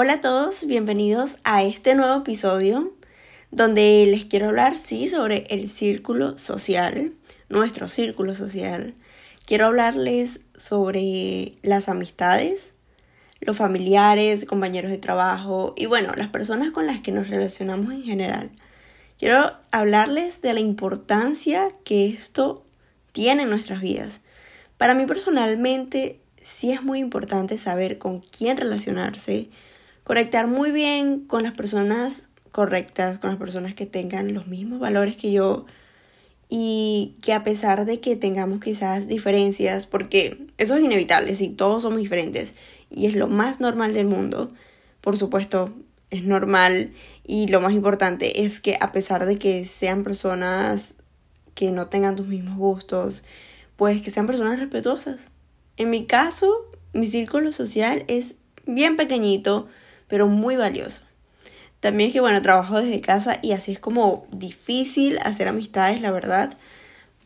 Hola a todos, bienvenidos a este nuevo episodio donde les quiero hablar, sí, sobre el círculo social, nuestro círculo social. Quiero hablarles sobre las amistades, los familiares, compañeros de trabajo y bueno, las personas con las que nos relacionamos en general. Quiero hablarles de la importancia que esto tiene en nuestras vidas. Para mí personalmente sí es muy importante saber con quién relacionarse, conectar muy bien con las personas correctas, con las personas que tengan los mismos valores que yo y que a pesar de que tengamos quizás diferencias, porque eso es inevitable, si todos somos diferentes y es lo más normal del mundo, por supuesto es normal y lo más importante es que a pesar de que sean personas que no tengan tus mismos gustos, pues que sean personas respetuosas. En mi caso, mi círculo social es bien pequeñito, pero muy valioso. También es que, bueno, trabajo desde casa y así es como difícil hacer amistades, la verdad.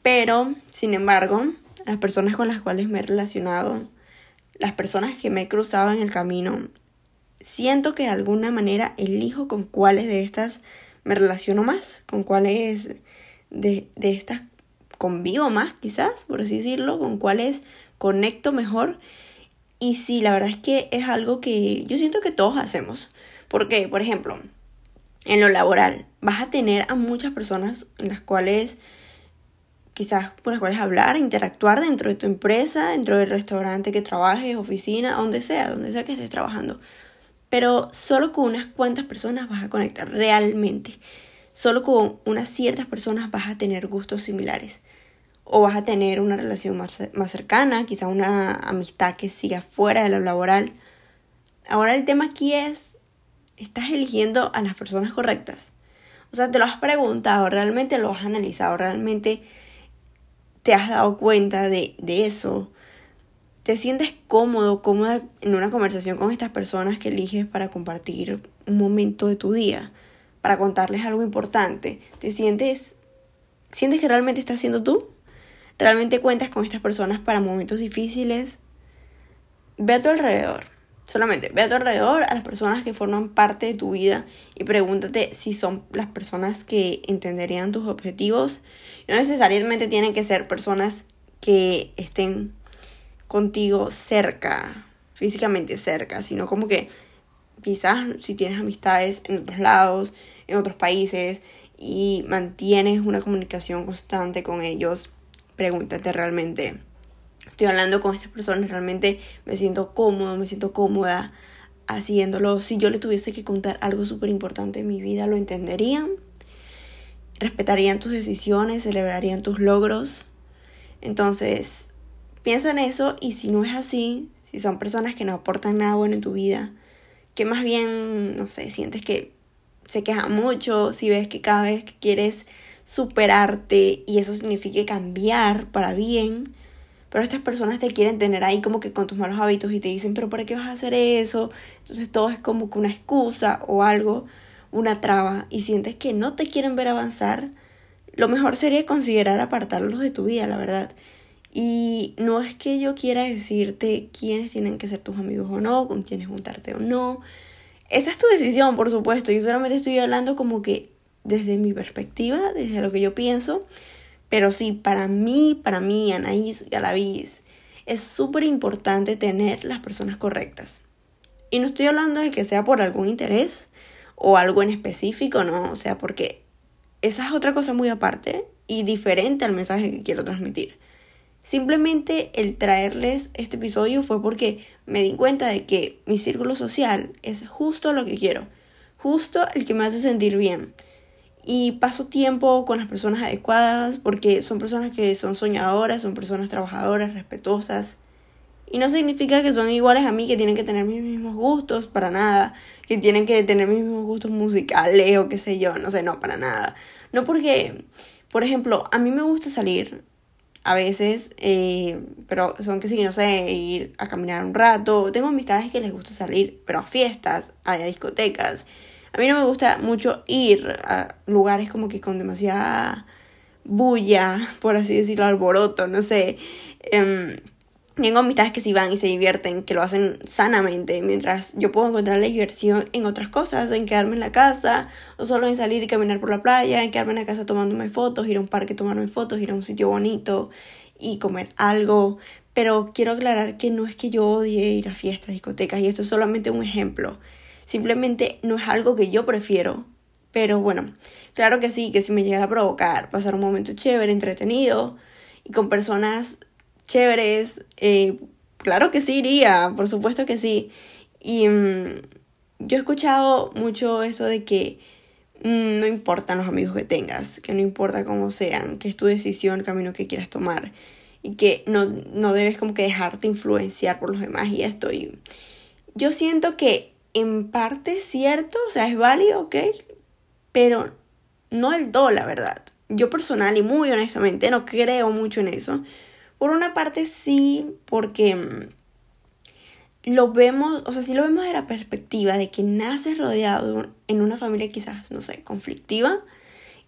Pero, sin embargo, las personas con las cuales me he relacionado, las personas que me he cruzado en el camino, siento que de alguna manera elijo con cuáles de estas me relaciono más, con cuáles de, de estas convivo más, quizás, por así decirlo, con cuáles conecto mejor. Y sí, la verdad es que es algo que yo siento que todos hacemos. Porque, por ejemplo, en lo laboral, vas a tener a muchas personas en las cuales quizás con las cuales hablar, interactuar dentro de tu empresa, dentro del restaurante que trabajes, oficina, donde sea, donde sea que estés trabajando. Pero solo con unas cuantas personas vas a conectar realmente. Solo con unas ciertas personas vas a tener gustos similares o vas a tener una relación más, cercana, quizá una amistad que siga fuera de lo laboral. Ahora el tema aquí es, ¿estás eligiendo a las personas correctas? O sea, te lo has preguntado, realmente lo has analizado, realmente te has dado cuenta de, de eso. ¿Te sientes cómodo, cómoda en una conversación con estas personas que eliges para compartir un momento de tu día? Para contarles algo importante. ¿Te sientes, sientes que realmente estás siendo tú? ¿Realmente cuentas con estas personas para momentos difíciles? Ve a tu alrededor. Solamente ve a tu alrededor a las personas que forman parte de tu vida y pregúntate si son las personas que entenderían tus objetivos. No necesariamente tienen que ser personas que estén contigo cerca, físicamente cerca, sino como que quizás si tienes amistades en otros lados, en otros países y mantienes una comunicación constante con ellos, pregúntate realmente, estoy hablando con estas personas, realmente me siento cómodo, me siento cómoda haciéndolo. Si yo le tuviese que contar algo súper importante en mi vida, lo entenderían, respetarían tus decisiones, celebrarían tus logros. Entonces, piensa en eso y si no es así, si son personas que no aportan nada bueno en tu vida, que más bien, no sé, sientes que se queja mucho, si ves que cada vez que quieres superarte y eso significa cambiar para bien. Pero estas personas te quieren tener ahí como que con tus malos hábitos y te dicen, pero ¿para qué vas a hacer eso? Entonces todo es como que una excusa o algo, una traba y sientes que no te quieren ver avanzar. Lo mejor sería considerar apartarlos de tu vida, la verdad. Y no es que yo quiera decirte quiénes tienen que ser tus amigos o no, con quiénes juntarte o no. Esa es tu decisión, por supuesto. Yo solamente estoy hablando como que desde mi perspectiva, desde lo que yo pienso. Pero sí, para mí, para mí, Anaís Galaviz, es súper importante tener las personas correctas. Y no estoy hablando de que sea por algún interés o algo en específico, no, o sea, porque esa es otra cosa muy aparte y diferente al mensaje que quiero transmitir. Simplemente el traerles este episodio fue porque me di cuenta de que mi círculo social es justo lo que quiero, justo el que me hace sentir bien y paso tiempo con las personas adecuadas porque son personas que son soñadoras, son personas trabajadoras, respetuosas. Y no significa que son iguales a mí, que tienen que tener mis mismos gustos, para nada. Que tienen que tener mis mismos gustos musicales o qué sé yo, no sé, no, para nada. No porque, por ejemplo, a mí me gusta salir a veces, eh, pero son que sí, no sé, ir a caminar un rato. Tengo amistades que les gusta salir, pero a fiestas, a discotecas. A mí no me gusta mucho ir a lugares como que con demasiada bulla, por así decirlo, alboroto, no sé. Em, tengo amistades que sí van y se divierten, que lo hacen sanamente, mientras yo puedo encontrar la diversión en otras cosas, en quedarme en la casa, o solo en salir y caminar por la playa, en quedarme en la casa tomándome fotos, ir a un parque tomarme fotos, ir a un sitio bonito y comer algo. Pero quiero aclarar que no es que yo odie ir a fiestas, discotecas, y esto es solamente un ejemplo. Simplemente no es algo que yo prefiero. Pero bueno, claro que sí, que si me llegara a provocar, pasar un momento chévere, entretenido y con personas chéveres, eh, claro que sí iría, por supuesto que sí. Y mm, yo he escuchado mucho eso de que mm, no importan los amigos que tengas, que no importa cómo sean, que es tu decisión, el camino que quieras tomar y que no, no debes como que dejarte influenciar por los demás y esto. Y yo siento que en parte cierto, o sea, es válido, ok, pero no el todo, la verdad. Yo personal y muy honestamente no creo mucho en eso. Por una parte sí, porque mm, lo vemos, o sea, sí lo vemos de la perspectiva de que naces rodeado en una familia quizás, no sé, conflictiva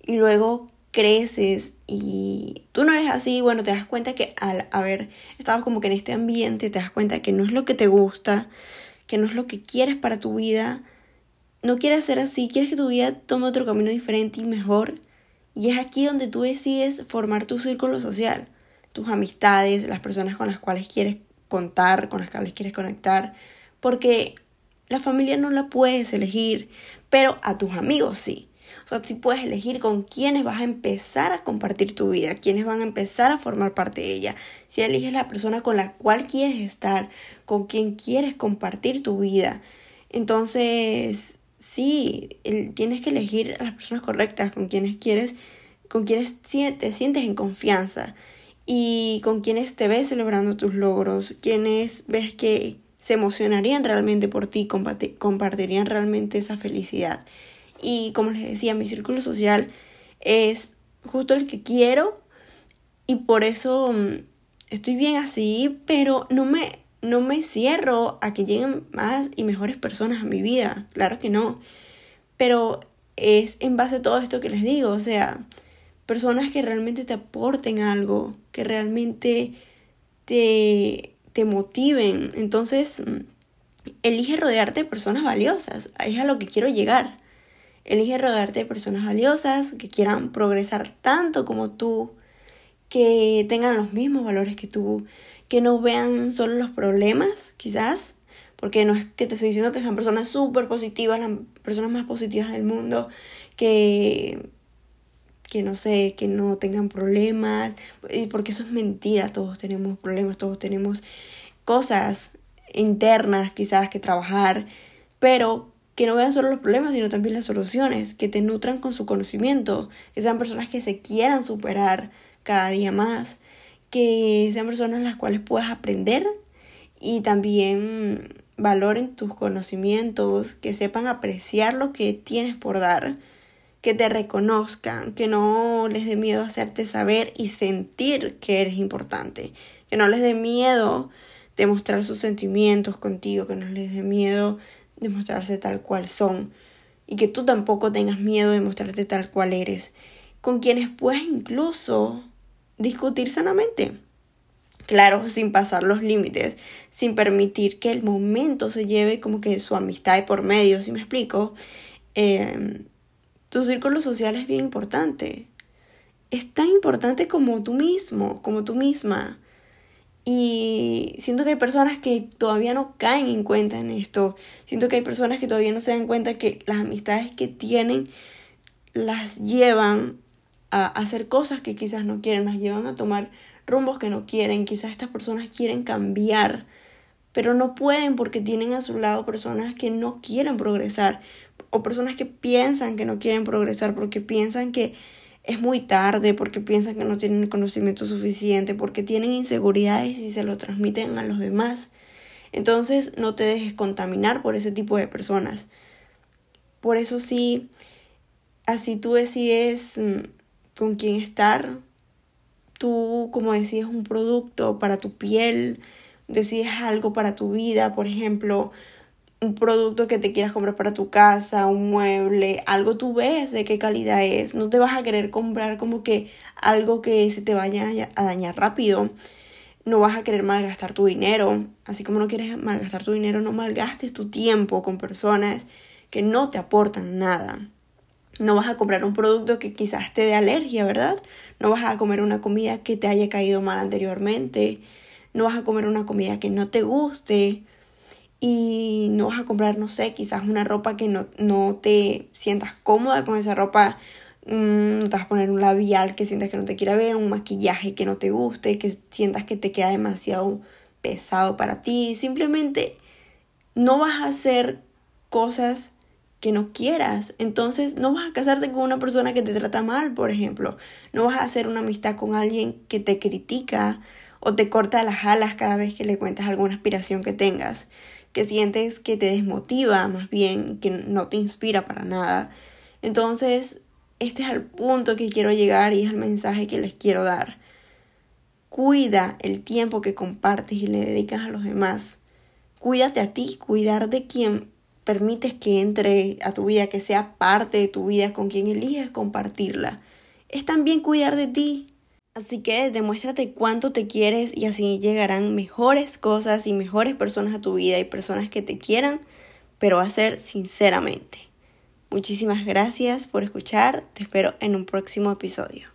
y luego creces y tú no eres así, bueno, te das cuenta que al haber estado como que en este ambiente, te das cuenta que no es lo que te gusta, que no es lo que quieres para tu vida, no quieres ser así, quieres que tu vida tome otro camino diferente y mejor. Y es aquí donde tú decides formar tu círculo social tus amistades, las personas con las cuales quieres contar, con las cuales quieres conectar, porque la familia no la puedes elegir, pero a tus amigos sí. O sea, puedes elegir con quiénes vas a empezar a compartir tu vida, quiénes van a empezar a formar parte de ella. Si eliges la persona con la cual quieres estar, con quien quieres compartir tu vida. Entonces, sí, tienes que elegir a las personas correctas, con quienes quieres, con quienes te sientes en confianza y con quienes te ves celebrando tus logros, quienes ves que se emocionarían realmente por ti, compartirían realmente esa felicidad. Y como les decía, mi círculo social es justo el que quiero y por eso mm, estoy bien así, pero no me, no me cierro a que lleguen más y mejores personas a mi vida, claro que no, pero es en base a todo esto que les digo, o sea, personas que realmente te aporten algo, que realmente te, te motiven. Entonces, elige rodearte de personas valiosas. Es a lo que quiero llegar. Elige rodearte de personas valiosas que quieran progresar tanto como tú, que tengan los mismos valores que tú, que no vean solo los problemas, quizás, porque no es que te estoy diciendo que sean personas súper positivas, las personas más positivas del mundo, que que no sé, que no tengan problemas, porque eso es mentira, todos tenemos problemas, todos tenemos cosas internas quizás que trabajar, pero que no vean solo los problemas, sino también las soluciones, que te nutran con su conocimiento, que sean personas que se quieran superar cada día más, que sean personas las cuales puedas aprender y también valoren tus conocimientos, que sepan apreciar lo que tienes por dar que te reconozcan, que no les dé miedo hacerte saber y sentir que eres importante, que no les dé miedo demostrar sus sentimientos contigo, que no les dé miedo demostrarse tal cual son y que tú tampoco tengas miedo de mostrarte tal cual eres, con quienes puedes incluso discutir sanamente. Claro, sin pasar los límites, sin permitir que el momento se lleve como que su amistad por medio, si me explico. Eh, tu círculo social es bien importante. Es tan importante como tú mismo, como tú misma. Y siento que hay personas que todavía no caen en cuenta en esto. Siento que hay personas que todavía no se dan cuenta que las amistades que tienen las llevan a hacer cosas que quizás no quieren, las llevan a tomar rumbos que no quieren. Quizás estas personas quieren cambiar, pero no pueden porque tienen a su lado personas que no quieren progresar, o personas que piensan que no quieren progresar porque piensan que es muy tarde, porque piensan que no tienen el conocimiento suficiente, porque tienen inseguridades y se lo transmiten a los demás. Entonces no te dejes contaminar por ese tipo de personas. Por eso sí, así tú decides mm, con quién estar, tú como decides un producto para tu piel, decides algo para tu vida, por ejemplo, un producto que te quieras comprar para tu casa, un mueble, algo tú ves de qué calidad es. No te vas a querer comprar como que algo que se te vaya a dañar rápido. no vas a querer malgastar tu dinero. Así como no quieres malgastar tu dinero, no malgastes tu tiempo con personas que no te aportan nada. No vas a comprar un producto que quizás te dé alergia, ¿verdad? No vas a comer una comida que te haya caído mal anteriormente. No vas a comer una comida que no te guste. Y no vas a comprar, no sé, quizás una ropa que no, no te sientas cómoda con esa ropa Mm, no te vas a poner un labial que sientas que no te quiera ver, un maquillaje que no te guste, que sientas que te queda demasiado pesado para ti. Simplemente no vas a hacer cosas que no quieras. Entonces no vas a casarte con una persona que te trata mal, por ejemplo. No vas a hacer una amistad con alguien que te critica o te corta las alas cada vez que le cuentas alguna aspiración que tengas, que sientes que te desmotiva más bien, que no te inspira para nada. Entonces este es el punto que quiero llegar y es el mensaje que les quiero dar. Cuida el tiempo que compartes y le dedicas a los demás. Cuídate a ti, cuidar de quien permites que entre a tu vida, que sea parte de tu vida, con quien eliges compartirla. Es también cuidar de ti. Así que demuéstrate cuánto te quieres y así llegarán mejores cosas y mejores personas a tu vida y personas que te quieran, pero hacer sinceramente. Muchísimas gracias por escuchar, te espero en un próximo episodio.